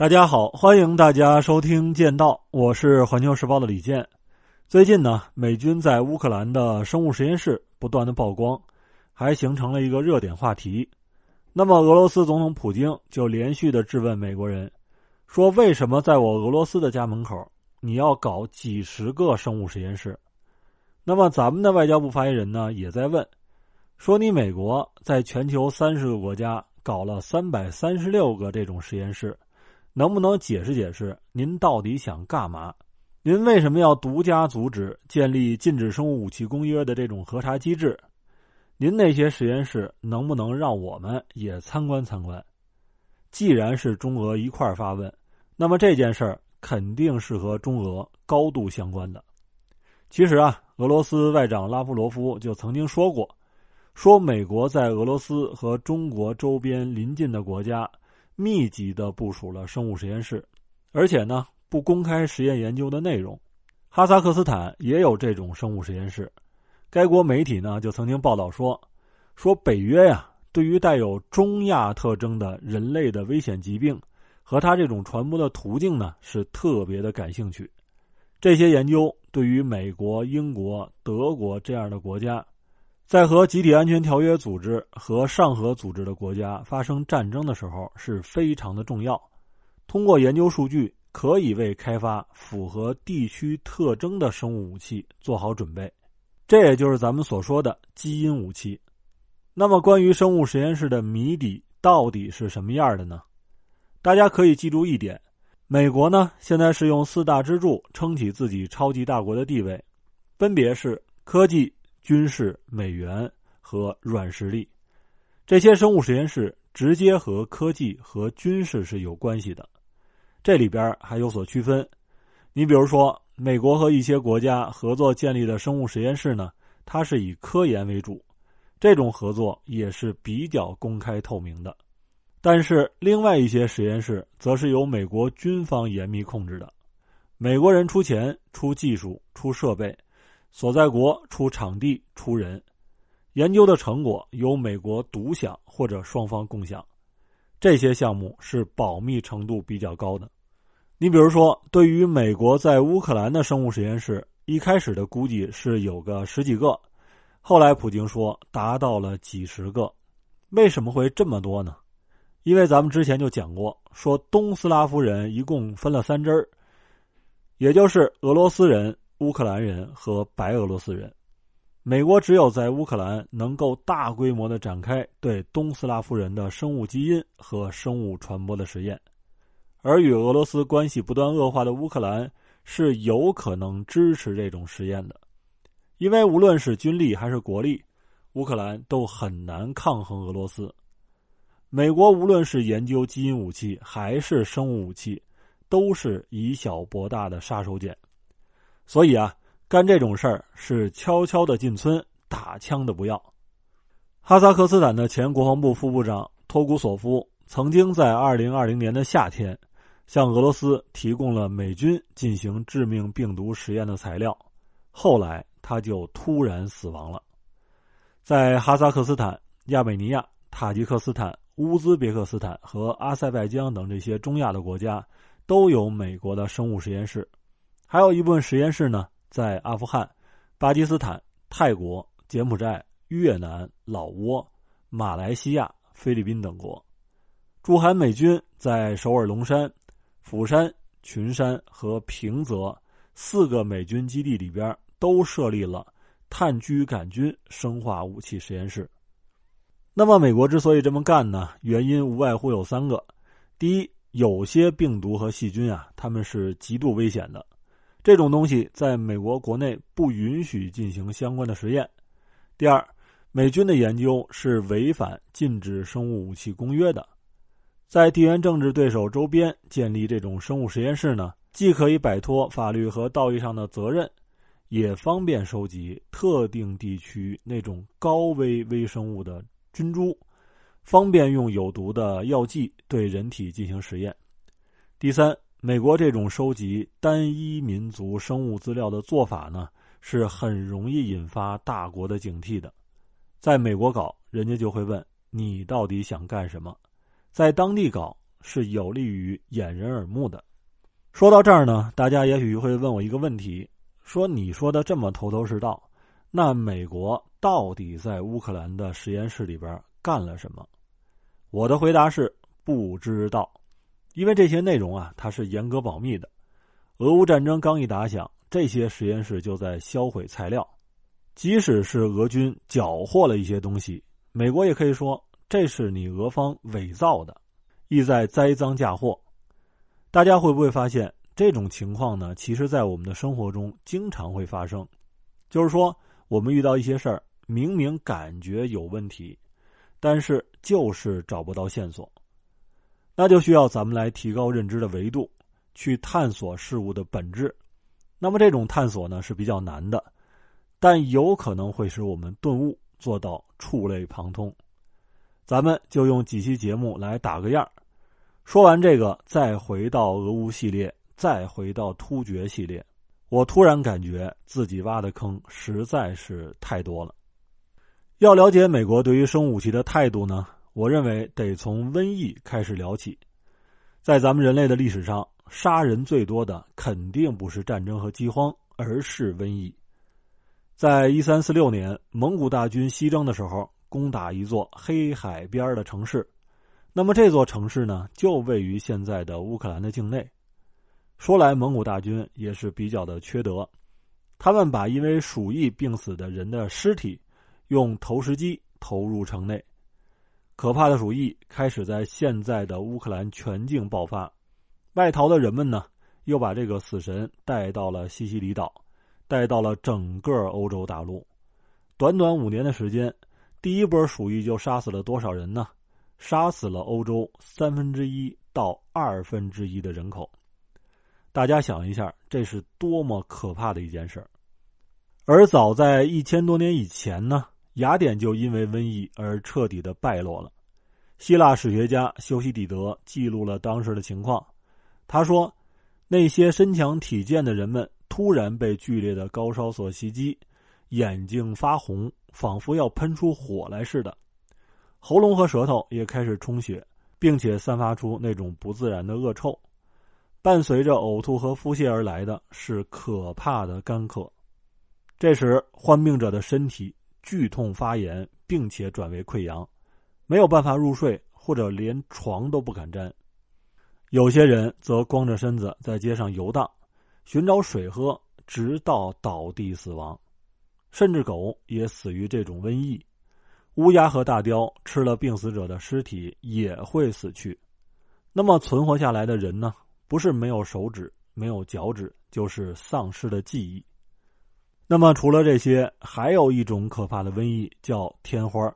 大家好，欢迎大家收听《剑道》，我是环球时报的李健。最近呢，美军在乌克兰的生物实验室不断的曝光，还形成了一个热点话题。那么，俄罗斯总统普京就连续的质问美国人，说：“为什么在我俄罗斯的家门口，你要搞几十个生物实验室？”那么，咱们的外交部发言人呢，也在问，说：“你美国在全球三十个国家搞了三百三十六个这种实验室。”能不能解释解释您到底想干嘛？您为什么要独家阻止建立禁止生物武器公约的这种核查机制？您那些实验室能不能让我们也参观参观？既然是中俄一块发问，那么这件事儿肯定是和中俄高度相关的。其实啊，俄罗斯外长拉夫罗夫就曾经说过，说美国在俄罗斯和中国周边邻近的国家。密集的部署了生物实验室，而且呢不公开实验研究的内容。哈萨克斯坦也有这种生物实验室，该国媒体呢就曾经报道说，说北约呀对于带有中亚特征的人类的危险疾病和它这种传播的途径呢是特别的感兴趣。这些研究对于美国、英国、德国这样的国家。在和集体安全条约组织和上合组织的国家发生战争的时候是非常的重要。通过研究数据，可以为开发符合地区特征的生物武器做好准备。这也就是咱们所说的基因武器。那么，关于生物实验室的谜底到底是什么样的呢？大家可以记住一点：美国呢现在是用四大支柱撑起自己超级大国的地位，分别是科技。军事、美元和软实力，这些生物实验室直接和科技和军事是有关系的。这里边还有所区分。你比如说，美国和一些国家合作建立的生物实验室呢，它是以科研为主，这种合作也是比较公开透明的。但是，另外一些实验室则是由美国军方严密控制的，美国人出钱、出技术、出设备。所在国出场地出人，研究的成果由美国独享或者双方共享，这些项目是保密程度比较高的。你比如说，对于美国在乌克兰的生物实验室，一开始的估计是有个十几个，后来普京说达到了几十个。为什么会这么多呢？因为咱们之前就讲过，说东斯拉夫人一共分了三支儿，也就是俄罗斯人。乌克兰人和白俄罗斯人，美国只有在乌克兰能够大规模的展开对东斯拉夫人的生物基因和生物传播的实验，而与俄罗斯关系不断恶化的乌克兰是有可能支持这种实验的，因为无论是军力还是国力，乌克兰都很难抗衡俄罗斯。美国无论是研究基因武器还是生物武器，都是以小博大的杀手锏。所以啊，干这种事儿是悄悄的进村，打枪的不要。哈萨克斯坦的前国防部副部长托古索夫曾经在二零二零年的夏天，向俄罗斯提供了美军进行致命病毒实验的材料，后来他就突然死亡了。在哈萨克斯坦、亚美尼亚、塔吉克斯坦、乌兹别克斯坦和阿塞拜疆等这些中亚的国家，都有美国的生物实验室。还有一部分实验室呢，在阿富汗、巴基斯坦、泰国、柬埔寨、越南、老挝、马来西亚、菲律宾等国。驻韩美军在首尔龙山、釜山、群山和平泽四个美军基地里边，都设立了炭疽杆菌生化武器实验室。那么，美国之所以这么干呢？原因无外乎有三个：第一，有些病毒和细菌啊，它们是极度危险的。这种东西在美国国内不允许进行相关的实验。第二，美军的研究是违反禁止生物武器公约的。在地缘政治对手周边建立这种生物实验室呢，既可以摆脱法律和道义上的责任，也方便收集特定地区那种高危微生物的菌株，方便用有毒的药剂对人体进行实验。第三。美国这种收集单一民族生物资料的做法呢，是很容易引发大国的警惕的。在美国搞，人家就会问你到底想干什么；在当地搞，是有利于掩人耳目的。说到这儿呢，大家也许会问我一个问题：说你说的这么头头是道，那美国到底在乌克兰的实验室里边干了什么？我的回答是不知道，因为这些内容啊，它是严格保密的。俄乌战争刚一打响，这些实验室就在销毁材料，即使是俄军缴获了一些东西，美国也可以说这是你俄方伪造的，意在栽赃嫁祸。大家会不会发现这种情况呢？其实，在我们的生活中经常会发生，就是说，我们遇到一些事儿，明明感觉有问题，但是就是找不到线索，那就需要咱们来提高认知的维度，去探索事物的本质。那么，这种探索呢是比较难的，但有可能会使我们顿悟，做到触类旁通。咱们就用几期节目来打个样说完这个，再回到俄乌系列，再回到突厥系列，我突然感觉自己挖的坑实在是太多了。要了解美国对于生物武器的态度呢，我认为得从瘟疫开始聊起。在咱们人类的历史上，杀人最多的肯定不是战争和饥荒，而是瘟疫。在一三四六年，蒙古大军西征的时候，攻打一座黑海边的城市。那么这座城市呢，就位于现在的乌克兰的境内。说来，蒙古大军也是比较的缺德，他们把因为鼠疫病死的人的尸体用投石机投入城内。可怕的鼠疫开始在现在的乌克兰全境爆发，外逃的人们呢，又把这个死神带到了西西里岛，带到了整个欧洲大陆。短短五年的时间，第一波鼠疫就杀死了多少人呢？杀死了欧洲三分之一到二分之一的人口，大家想一下，这是多么可怕的一件事而早在一千多年以前呢，雅典就因为瘟疫而彻底的败落了。希腊史学家修昔底德记录了当时的情况，他说：“那些身强体健的人们突然被剧烈的高烧所袭击，眼睛发红，仿佛要喷出火来似的。”喉咙和舌头也开始充血，并且散发出那种不自然的恶臭，伴随着呕吐和腹泻而来的是可怕的干渴。这时，患病者的身体剧痛发炎，并且转为溃疡，没有办法入睡，或者连床都不敢沾。有些人则光着身子在街上游荡，寻找水喝，直到倒地死亡。甚至狗也死于这种瘟疫。乌鸦和大雕吃了病死者的尸体也会死去，那么存活下来的人呢？不是没有手指、没有脚趾，就是丧失了记忆。那么除了这些，还有一种可怕的瘟疫叫天花。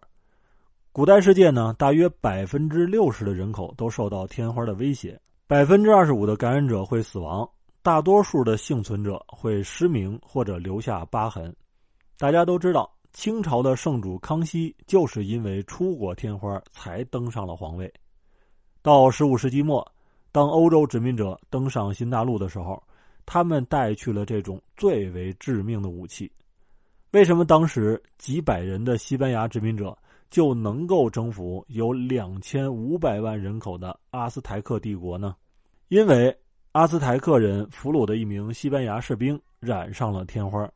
古代世界呢，大约百分之六十的人口都受到天花的威胁，百分之二十五的感染者会死亡，大多数的幸存者会失明或者留下疤痕。大家都知道。清朝的圣主康熙就是因为出过天花才登上了皇位。到十五世纪末，当欧洲殖民者登上新大陆的时候，他们带去了这种最为致命的武器。为什么当时几百人的西班牙殖民者就能够征服有两千五百万人口的阿斯台克帝国呢？因为阿斯台克人俘虏的一名西班牙士兵染上了天花，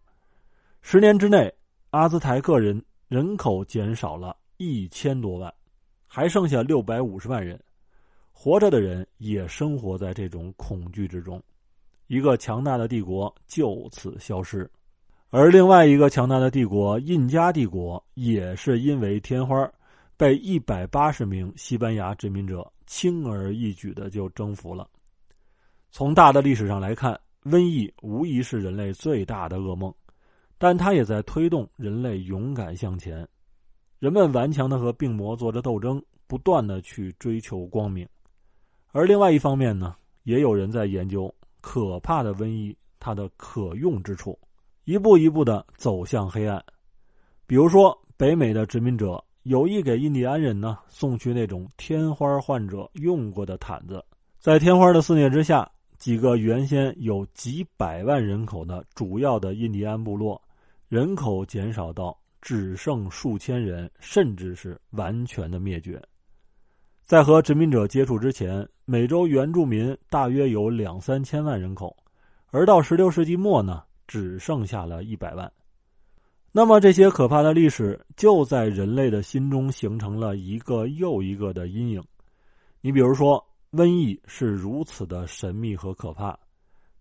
十年之内。阿兹台克人人口减少了一千多万，还剩下六百五十万人，活着的人也生活在这种恐惧之中，一个强大的帝国就此消失，而另外一个强大的帝国印加帝国也是因为天花，被一百八十名西班牙殖民者轻而易举的就征服了。从大的历史上来看，瘟疫无疑是人类最大的噩梦。但它也在推动人类勇敢向前，人们顽强的和病魔做着斗争，不断的去追求光明。而另外一方面呢，也有人在研究可怕的瘟疫它的可用之处，一步一步的走向黑暗。比如说，北美的殖民者有意给印第安人呢送去那种天花患者用过的毯子，在天花的肆虐之下，几个原先有几百万人口的主要的印第安部落。人口减少到只剩数千人，甚至是完全的灭绝。在和殖民者接触之前，美洲原住民大约有两三千万人口，而到十六世纪末呢，只剩下了一百万。那么这些可怕的历史就在人类的心中形成了一个又一个的阴影。你比如说，瘟疫是如此的神秘和可怕，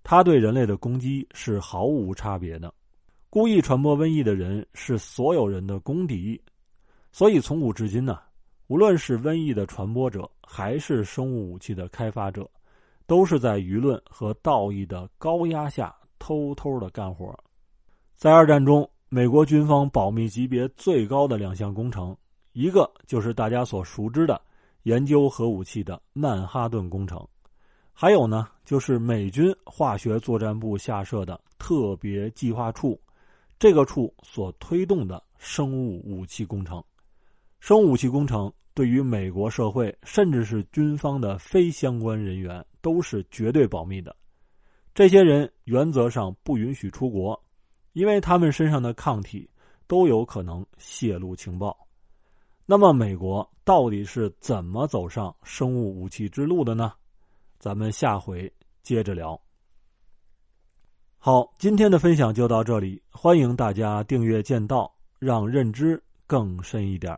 它对人类的攻击是毫无差别的。故意传播瘟疫的人是所有人的公敌，所以从古至今呢，无论是瘟疫的传播者，还是生物武器的开发者，都是在舆论和道义的高压下偷偷的干活。在二战中。美国军方保密级别最高的两项工程，一个就是大家所熟知的研究核武器的曼哈顿工程，还有呢，就是美军化学作战部下设的特别计划处，这个处所推动的生物武器工程。生物武器工程对于美国社会，甚至是军方的非相关人员，都是绝对保密的。这些人原则上不允许出国。因为他们身上的抗体都有可能泄露情报，那么美国到底是怎么走上生物武器之路的呢？咱们下回接着聊。好，今天的分享就到这里，欢迎大家订阅剑道，让认知更深一点。